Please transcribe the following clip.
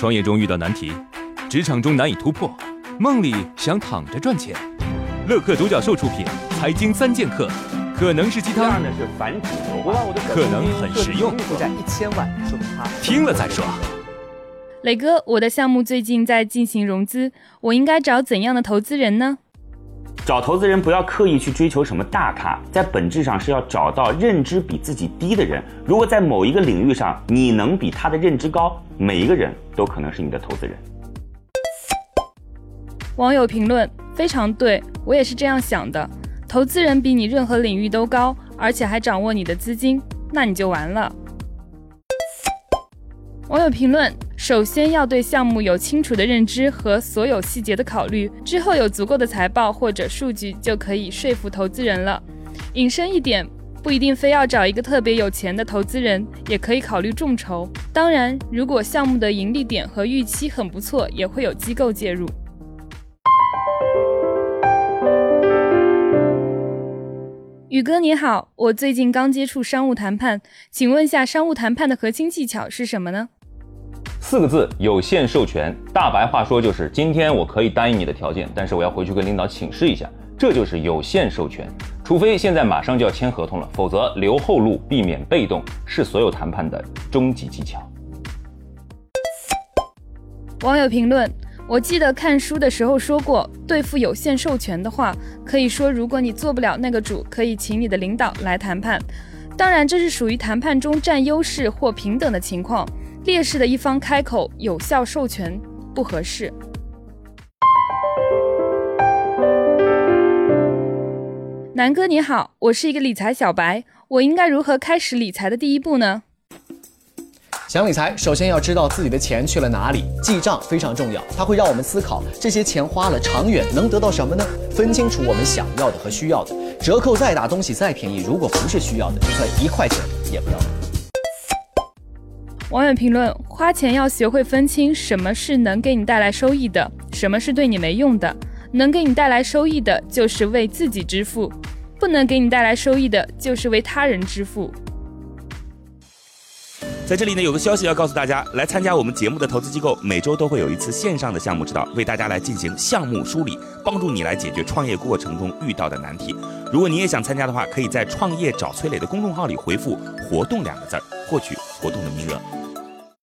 创业中遇到难题，职场中难以突破，梦里想躺着赚钱。乐客独角兽出品，《财经三剑客》可能是鸡汤，呢是反主流可能很实用。负债一千万，说明他听了再说。磊哥，我的项目最近在进行融资，我应该找怎样的投资人呢？找投资人不要刻意去追求什么大咖，在本质上是要找到认知比自己低的人。如果在某一个领域上你能比他的认知高，每一个人都可能是你的投资人。网友评论非常对，我也是这样想的。投资人比你任何领域都高，而且还掌握你的资金，那你就完了。网友评论：首先要对项目有清楚的认知和所有细节的考虑，之后有足够的财报或者数据就可以说服投资人了。引申一点，不一定非要找一个特别有钱的投资人，也可以考虑众筹。当然，如果项目的盈利点和预期很不错，也会有机构介入。宇哥你好，我最近刚接触商务谈判，请问下商务谈判的核心技巧是什么呢？四个字：有限授权。大白话说就是，今天我可以答应你的条件，但是我要回去跟领导请示一下，这就是有限授权。除非现在马上就要签合同了，否则留后路，避免被动，是所有谈判的终极技巧。网友评论：我记得看书的时候说过，对付有限授权的话，可以说如果你做不了那个主，可以请你的领导来谈判。当然，这是属于谈判中占优势或平等的情况。劣势的一方开口有效授权不合适。南哥你好，我是一个理财小白，我应该如何开始理财的第一步呢？想理财，首先要知道自己的钱去了哪里，记账非常重要，它会让我们思考这些钱花了，长远能得到什么呢？分清楚我们想要的和需要的，折扣再大，东西再便宜，如果不是需要的，就算一块钱也不要买。网友评论：花钱要学会分清什么是能给你带来收益的，什么是对你没用的。能给你带来收益的，就是为自己支付；不能给你带来收益的，就是为他人支付。在这里呢，有个消息要告诉大家：来参加我们节目的投资机构，每周都会有一次线上的项目指导，为大家来进行项目梳理，帮助你来解决创业过程中遇到的难题。如果你也想参加的话，可以在“创业找崔磊”的公众号里回复“活动”两个字儿，获取活动的名额。